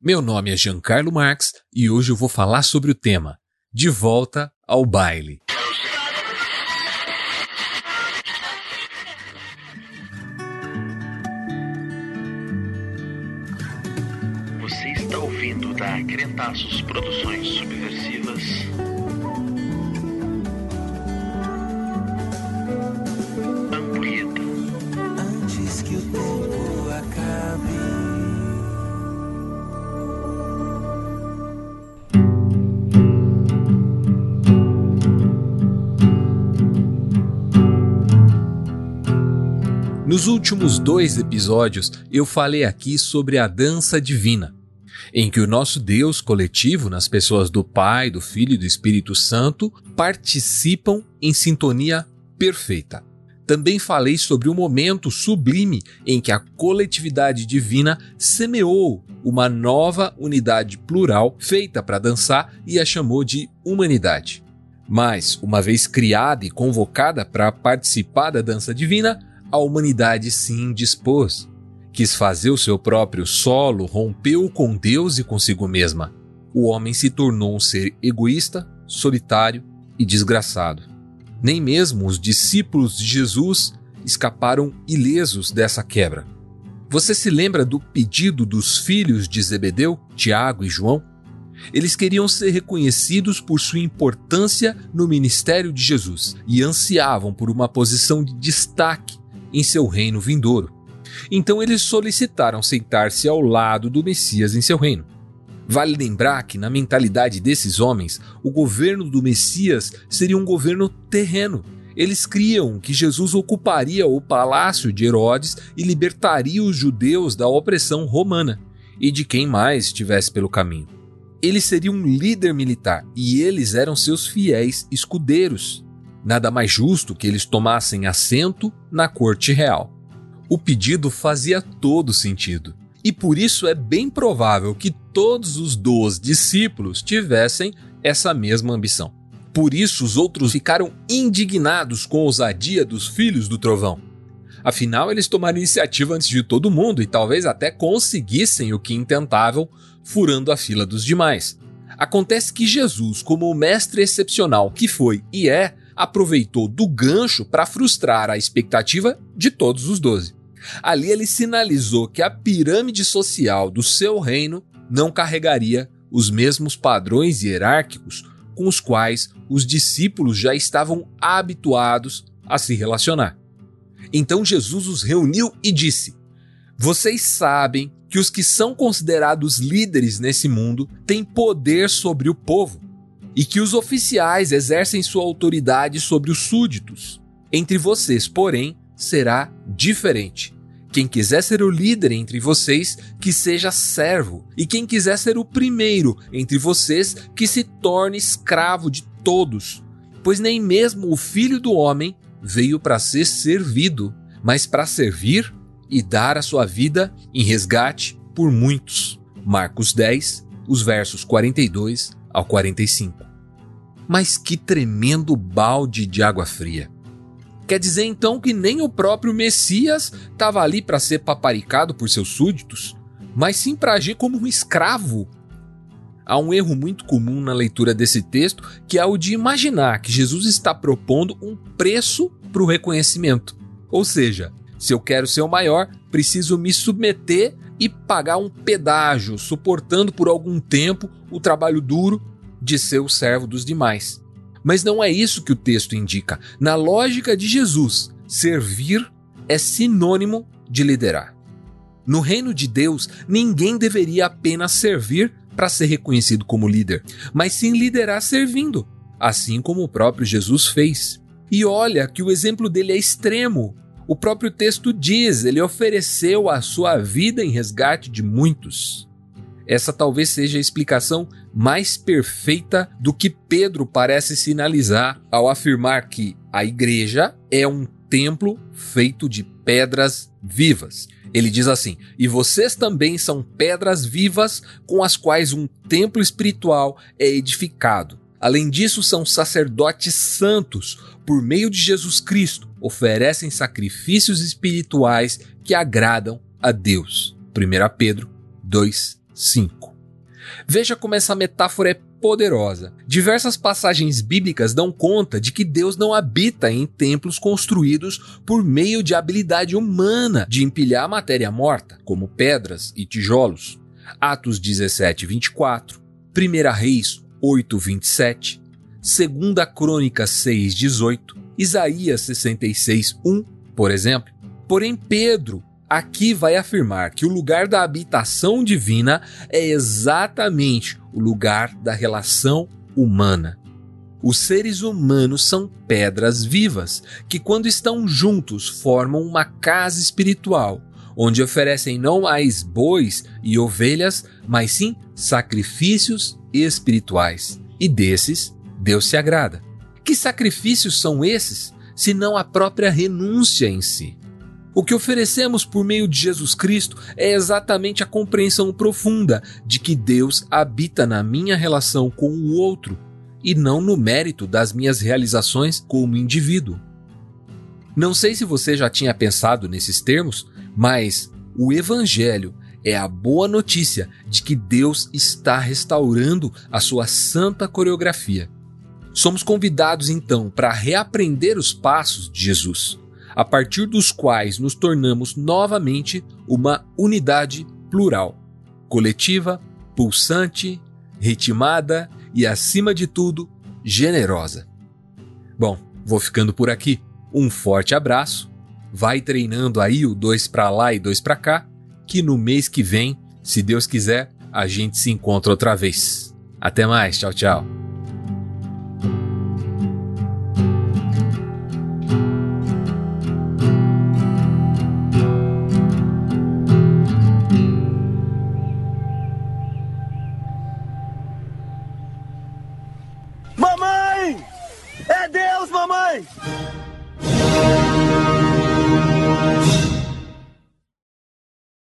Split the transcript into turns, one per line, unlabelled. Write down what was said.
Meu nome é Giancarlo Marx e hoje eu vou falar sobre o tema De volta ao baile.
Você está ouvindo da Crentaços Produções Subversivas.
Nos últimos dois episódios, eu falei aqui sobre a dança divina, em que o nosso Deus coletivo, nas pessoas do Pai, do Filho e do Espírito Santo, participam em sintonia perfeita. Também falei sobre o momento sublime em que a coletividade divina semeou uma nova unidade plural feita para dançar e a chamou de humanidade. Mas, uma vez criada e convocada para participar da dança divina, a humanidade se indispôs. Quis fazer o seu próprio solo, rompeu com Deus e consigo mesma. O homem se tornou um ser egoísta, solitário e desgraçado. Nem mesmo os discípulos de Jesus escaparam ilesos dessa quebra. Você se lembra do pedido dos filhos de Zebedeu, Tiago e João? Eles queriam ser reconhecidos por sua importância no ministério de Jesus e ansiavam por uma posição de destaque em seu reino vindouro. Então eles solicitaram sentar-se ao lado do Messias em seu reino. Vale lembrar que, na mentalidade desses homens, o governo do Messias seria um governo terreno. Eles criam que Jesus ocuparia o palácio de Herodes e libertaria os judeus da opressão romana e de quem mais estivesse pelo caminho. Ele seria um líder militar e eles eram seus fiéis escudeiros. Nada mais justo que eles tomassem assento na corte real. O pedido fazia todo sentido. E por isso é bem provável que todos os dois discípulos tivessem essa mesma ambição. Por isso os outros ficaram indignados com a ousadia dos filhos do trovão. Afinal, eles tomaram iniciativa antes de todo mundo e talvez até conseguissem o que intentavam, furando a fila dos demais. Acontece que Jesus, como o mestre excepcional que foi e é, aproveitou do gancho para frustrar a expectativa de todos os doze. Ali ele sinalizou que a pirâmide social do seu reino não carregaria os mesmos padrões hierárquicos com os quais os discípulos já estavam habituados a se relacionar. Então Jesus os reuniu e disse: Vocês sabem que os que são considerados líderes nesse mundo têm poder sobre o povo e que os oficiais exercem sua autoridade sobre os súditos. Entre vocês, porém, será diferente. Quem quiser ser o líder entre vocês, que seja servo, e quem quiser ser o primeiro entre vocês, que se torne escravo de todos. Pois nem mesmo o filho do homem veio para ser servido, mas para servir e dar a sua vida em resgate por muitos. Marcos 10, os versos 42 ao 45. Mas que tremendo balde de água fria! Quer dizer então que nem o próprio Messias estava ali para ser paparicado por seus súditos, mas sim para agir como um escravo. Há um erro muito comum na leitura desse texto, que é o de imaginar que Jesus está propondo um preço para o reconhecimento. Ou seja, se eu quero ser o maior, preciso me submeter e pagar um pedágio, suportando por algum tempo o trabalho duro de ser o servo dos demais. Mas não é isso que o texto indica. Na lógica de Jesus, servir é sinônimo de liderar. No reino de Deus, ninguém deveria apenas servir para ser reconhecido como líder, mas sim liderar servindo, assim como o próprio Jesus fez. E olha que o exemplo dele é extremo. O próprio texto diz: ele ofereceu a sua vida em resgate de muitos. Essa talvez seja a explicação mais perfeita do que Pedro parece sinalizar ao afirmar que a igreja é um templo feito de pedras vivas. Ele diz assim: E vocês também são pedras vivas com as quais um templo espiritual é edificado. Além disso, são sacerdotes santos, por meio de Jesus Cristo, oferecem sacrifícios espirituais que agradam a Deus. 1 Pedro 2, 5. Veja como essa metáfora é poderosa. Diversas passagens bíblicas dão conta de que Deus não habita em templos construídos por meio de habilidade humana de empilhar matéria morta, como pedras e tijolos. Atos 17, 24, 1 Reis 8, 27, 2 Crônica 6, 18, Isaías 66, 1, por exemplo. Porém, Pedro aqui vai afirmar que o lugar da habitação divina é exatamente o lugar da relação humana. Os seres humanos são pedras vivas que, quando estão juntos, formam uma casa espiritual, onde oferecem não mais bois e ovelhas, mas sim sacrifícios espirituais. E desses, Deus se agrada. Que sacrifícios são esses, se não a própria renúncia em si? O que oferecemos por meio de Jesus Cristo é exatamente a compreensão profunda de que Deus habita na minha relação com o outro e não no mérito das minhas realizações como indivíduo. Não sei se você já tinha pensado nesses termos, mas o Evangelho é a boa notícia de que Deus está restaurando a sua santa coreografia. Somos convidados então para reaprender os passos de Jesus a partir dos quais nos tornamos novamente uma unidade plural, coletiva, pulsante, ritmada e, acima de tudo, generosa. Bom, vou ficando por aqui. Um forte abraço. Vai treinando aí o dois para lá e dois para cá, que no mês que vem, se Deus quiser, a gente se encontra outra vez. Até mais, tchau, tchau.
Mamãe! É Deus, mamãe!